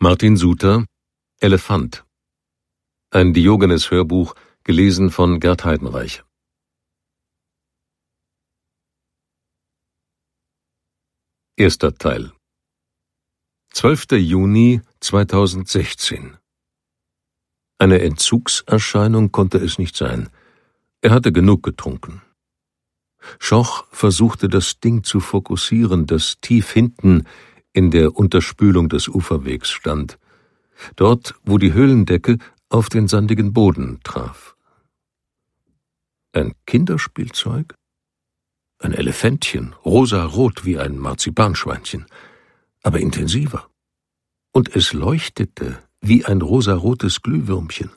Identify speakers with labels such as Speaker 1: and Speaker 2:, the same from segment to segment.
Speaker 1: Martin Suter Elefant Ein Diogenes-Hörbuch, gelesen von Gerd Heidenreich Erster Teil 12. Juni 2016 Eine Entzugserscheinung konnte es nicht sein. Er hatte genug getrunken. Schoch versuchte das Ding zu fokussieren, das tief hinten in der Unterspülung des Uferwegs stand, dort, wo die Höhlendecke auf den sandigen Boden traf. Ein Kinderspielzeug? Ein Elefantchen, rosarot wie ein Marzipanschweinchen, aber intensiver. Und es leuchtete wie ein rosarotes Glühwürmchen.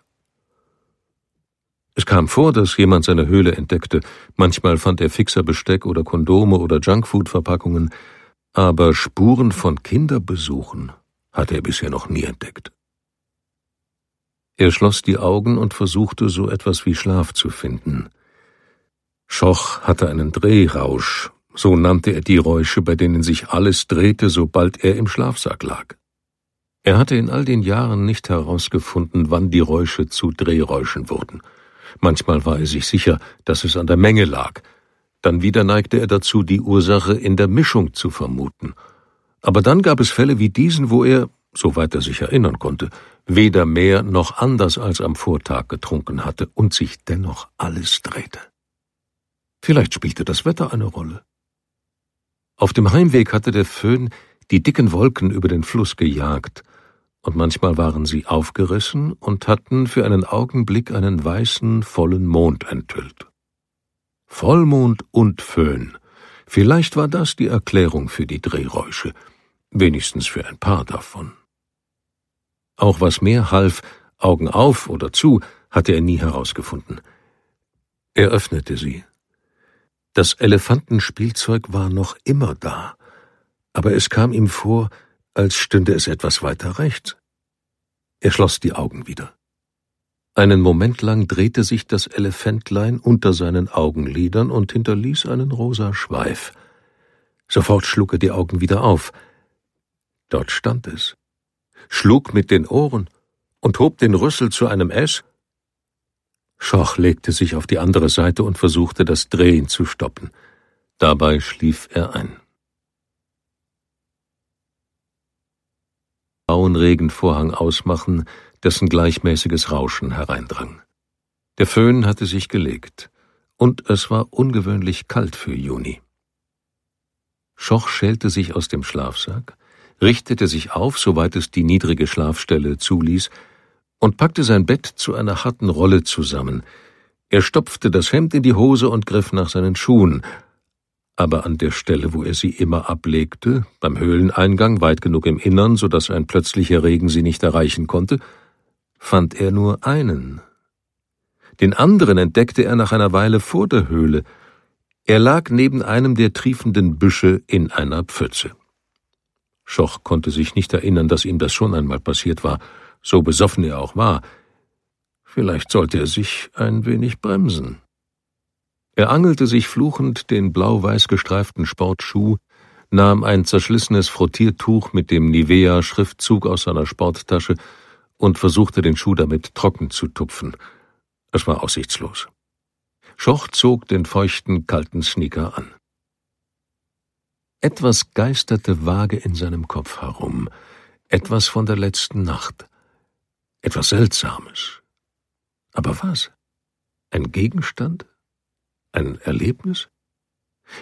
Speaker 1: Es kam vor, dass jemand seine Höhle entdeckte. Manchmal fand er Fixerbesteck oder Kondome oder Junkfood-Verpackungen, aber Spuren von Kinderbesuchen hatte er bisher noch nie entdeckt. Er schloss die Augen und versuchte so etwas wie Schlaf zu finden. Schoch hatte einen Drehrausch, so nannte er die Räusche, bei denen sich alles drehte, sobald er im Schlafsack lag. Er hatte in all den Jahren nicht herausgefunden, wann die Räusche zu Drehräuschen wurden. Manchmal war er sich sicher, dass es an der Menge lag, dann wieder neigte er dazu, die Ursache in der Mischung zu vermuten. Aber dann gab es Fälle wie diesen, wo er, soweit er sich erinnern konnte, weder mehr noch anders als am Vortag getrunken hatte und sich dennoch alles drehte. Vielleicht spielte das Wetter eine Rolle. Auf dem Heimweg hatte der Föhn die dicken Wolken über den Fluss gejagt, und manchmal waren sie aufgerissen und hatten für einen Augenblick einen weißen, vollen Mond enthüllt. Vollmond und Föhn. Vielleicht war das die Erklärung für die Drehräusche, wenigstens für ein paar davon. Auch was mehr half, Augen auf oder zu, hatte er nie herausgefunden. Er öffnete sie. Das Elefantenspielzeug war noch immer da, aber es kam ihm vor, als stünde es etwas weiter rechts. Er schloss die Augen wieder. Einen Moment lang drehte sich das Elefantlein unter seinen Augenlidern und hinterließ einen rosa Schweif. Sofort schlug er die Augen wieder auf. Dort stand es, schlug mit den Ohren und hob den Rüssel zu einem S. Schoch legte sich auf die andere Seite und versuchte, das Drehen zu stoppen. Dabei schlief er ein. Blauen Regenvorhang ausmachen, dessen gleichmäßiges Rauschen hereindrang. Der Föhn hatte sich gelegt, und es war ungewöhnlich kalt für Juni. Schoch schälte sich aus dem Schlafsack, richtete sich auf, soweit es die niedrige Schlafstelle zuließ, und packte sein Bett zu einer harten Rolle zusammen. Er stopfte das Hemd in die Hose und griff nach seinen Schuhen, aber an der Stelle, wo er sie immer ablegte, beim Höhleneingang weit genug im Innern, so dass ein plötzlicher Regen sie nicht erreichen konnte, fand er nur einen. Den anderen entdeckte er nach einer Weile vor der Höhle. Er lag neben einem der triefenden Büsche in einer Pfütze. Schoch konnte sich nicht erinnern, dass ihm das schon einmal passiert war, so besoffen er auch war. Vielleicht sollte er sich ein wenig bremsen. Er angelte sich fluchend den blau-weiß gestreiften Sportschuh, nahm ein zerschlissenes Frottiertuch mit dem Nivea-Schriftzug aus seiner Sporttasche und versuchte den Schuh damit trocken zu tupfen. Es war aussichtslos. Schoch zog den feuchten, kalten Sneaker an. Etwas geisterte vage in seinem Kopf herum, etwas von der letzten Nacht, etwas Seltsames. Aber was? Ein Gegenstand? Ein Erlebnis?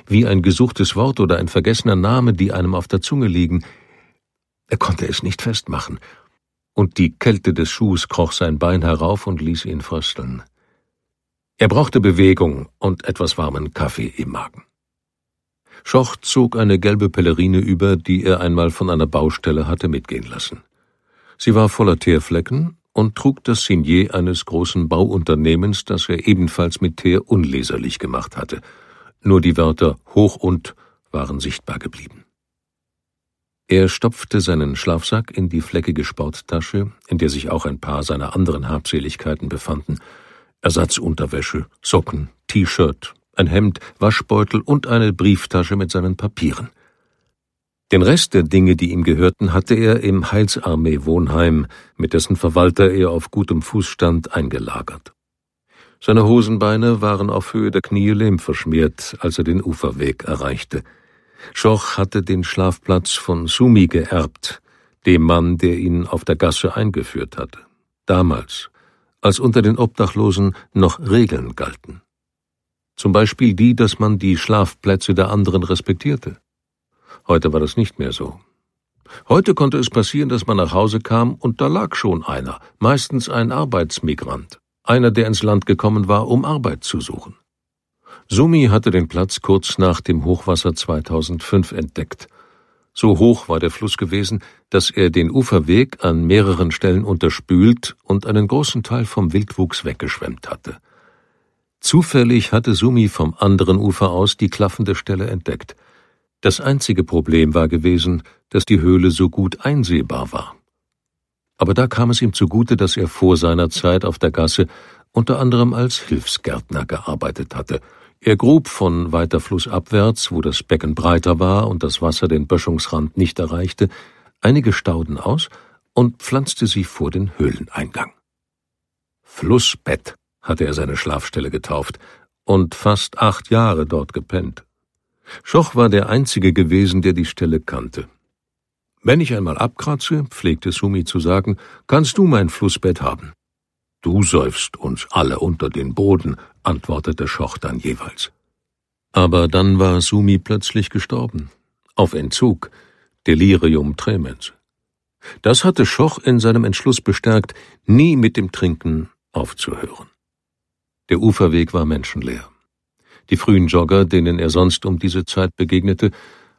Speaker 1: Wie ein gesuchtes Wort oder ein vergessener Name, die einem auf der Zunge liegen. Er konnte es nicht festmachen, und die Kälte des Schuhs kroch sein Bein herauf und ließ ihn frösteln. Er brauchte Bewegung und etwas warmen Kaffee im Magen. Schoch zog eine gelbe Pellerine über, die er einmal von einer Baustelle hatte mitgehen lassen. Sie war voller Teerflecken und trug das Signet eines großen Bauunternehmens, das er ebenfalls mit Teer unleserlich gemacht hatte. Nur die Wörter hoch und waren sichtbar geblieben. Er stopfte seinen Schlafsack in die fleckige Sporttasche, in der sich auch ein paar seiner anderen Habseligkeiten befanden, Ersatzunterwäsche, Socken, T-Shirt, ein Hemd, Waschbeutel und eine Brieftasche mit seinen Papieren. Den Rest der Dinge, die ihm gehörten, hatte er im Heilsarmee-Wohnheim, mit dessen Verwalter er auf gutem Fuß stand, eingelagert. Seine Hosenbeine waren auf Höhe der Knie Lehm verschmiert, als er den Uferweg erreichte. Schoch hatte den Schlafplatz von Sumi geerbt, dem Mann, der ihn auf der Gasse eingeführt hatte. Damals, als unter den Obdachlosen noch Regeln galten. Zum Beispiel die, dass man die Schlafplätze der anderen respektierte. Heute war das nicht mehr so. Heute konnte es passieren, dass man nach Hause kam und da lag schon einer, meistens ein Arbeitsmigrant, einer, der ins Land gekommen war, um Arbeit zu suchen. Sumi hatte den Platz kurz nach dem Hochwasser 2005 entdeckt. So hoch war der Fluss gewesen, dass er den Uferweg an mehreren Stellen unterspült und einen großen Teil vom Wildwuchs weggeschwemmt hatte. Zufällig hatte Sumi vom anderen Ufer aus die klaffende Stelle entdeckt. Das einzige Problem war gewesen, dass die Höhle so gut einsehbar war. Aber da kam es ihm zugute, dass er vor seiner Zeit auf der Gasse unter anderem als Hilfsgärtner gearbeitet hatte – er grub von weiter flussabwärts, wo das Becken breiter war und das Wasser den Böschungsrand nicht erreichte, einige Stauden aus und pflanzte sie vor den Höhleneingang. Flussbett hatte er seine Schlafstelle getauft und fast acht Jahre dort gepennt. Schoch war der Einzige gewesen, der die Stelle kannte. Wenn ich einmal abkratze, pflegte Sumi zu sagen, kannst du mein Flussbett haben. Du säufst uns alle unter den Boden, antwortete Schoch dann jeweils. Aber dann war Sumi plötzlich gestorben. Auf Entzug, Delirium tremens. Das hatte Schoch in seinem Entschluss bestärkt, nie mit dem Trinken aufzuhören. Der Uferweg war menschenleer. Die frühen Jogger, denen er sonst um diese Zeit begegnete,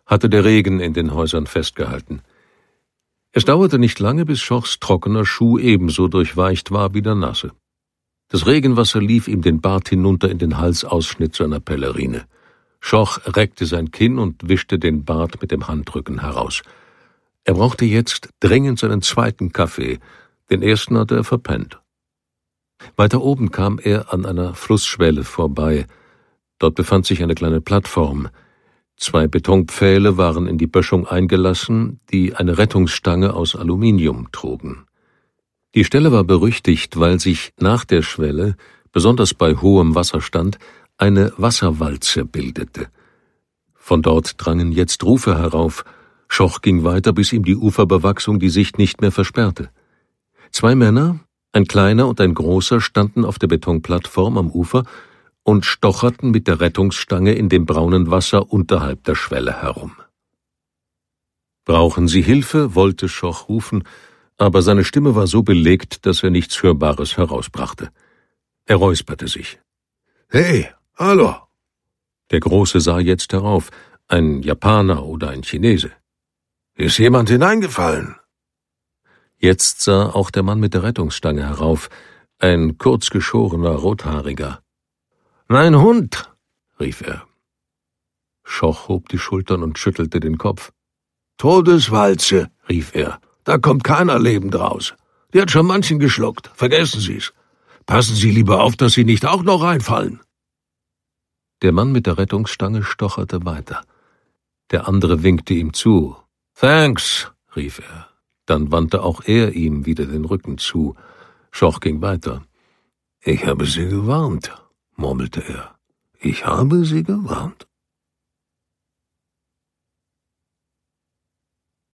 Speaker 1: hatte der Regen in den Häusern festgehalten – es dauerte nicht lange, bis Schochs trockener Schuh ebenso durchweicht war wie der nasse. Das Regenwasser lief ihm den Bart hinunter in den Halsausschnitt seiner Pellerine. Schoch reckte sein Kinn und wischte den Bart mit dem Handrücken heraus. Er brauchte jetzt dringend seinen zweiten Kaffee, den ersten hatte er verpennt. Weiter oben kam er an einer Flussschwelle vorbei. Dort befand sich eine kleine Plattform. Zwei Betonpfähle waren in die Böschung eingelassen, die eine Rettungsstange aus Aluminium trugen. Die Stelle war berüchtigt, weil sich nach der Schwelle, besonders bei hohem Wasserstand, eine Wasserwalze bildete. Von dort drangen jetzt Rufe herauf, Schoch ging weiter, bis ihm die Uferbewachsung die Sicht nicht mehr versperrte. Zwei Männer, ein kleiner und ein großer, standen auf der Betonplattform am Ufer und stocherten mit der Rettungsstange in dem braunen Wasser unterhalb der Schwelle herum. Brauchen Sie Hilfe? wollte Schoch rufen, aber seine Stimme war so belegt, dass er nichts Hörbares herausbrachte. Er räusperte sich.
Speaker 2: Hey, hallo!
Speaker 1: Der Große sah jetzt herauf, ein Japaner oder ein Chinese.
Speaker 2: Ist jemand hineingefallen?
Speaker 1: Jetzt sah auch der Mann mit der Rettungsstange herauf, ein kurzgeschorener Rothaariger.
Speaker 2: Mein Hund, rief er.
Speaker 1: Schoch hob die Schultern und schüttelte den Kopf.
Speaker 2: Todeswalze, rief er. Da kommt keiner lebend raus. Die hat schon manchen geschluckt. Vergessen Sie's. Passen Sie lieber auf, dass Sie nicht auch noch reinfallen.
Speaker 1: Der Mann mit der Rettungsstange stocherte weiter. Der andere winkte ihm zu. Thanks, rief er. Dann wandte auch er ihm wieder den Rücken zu. Schoch ging weiter.
Speaker 2: Ich habe Sie gewarnt, murmelte er. Ich habe Sie gewarnt.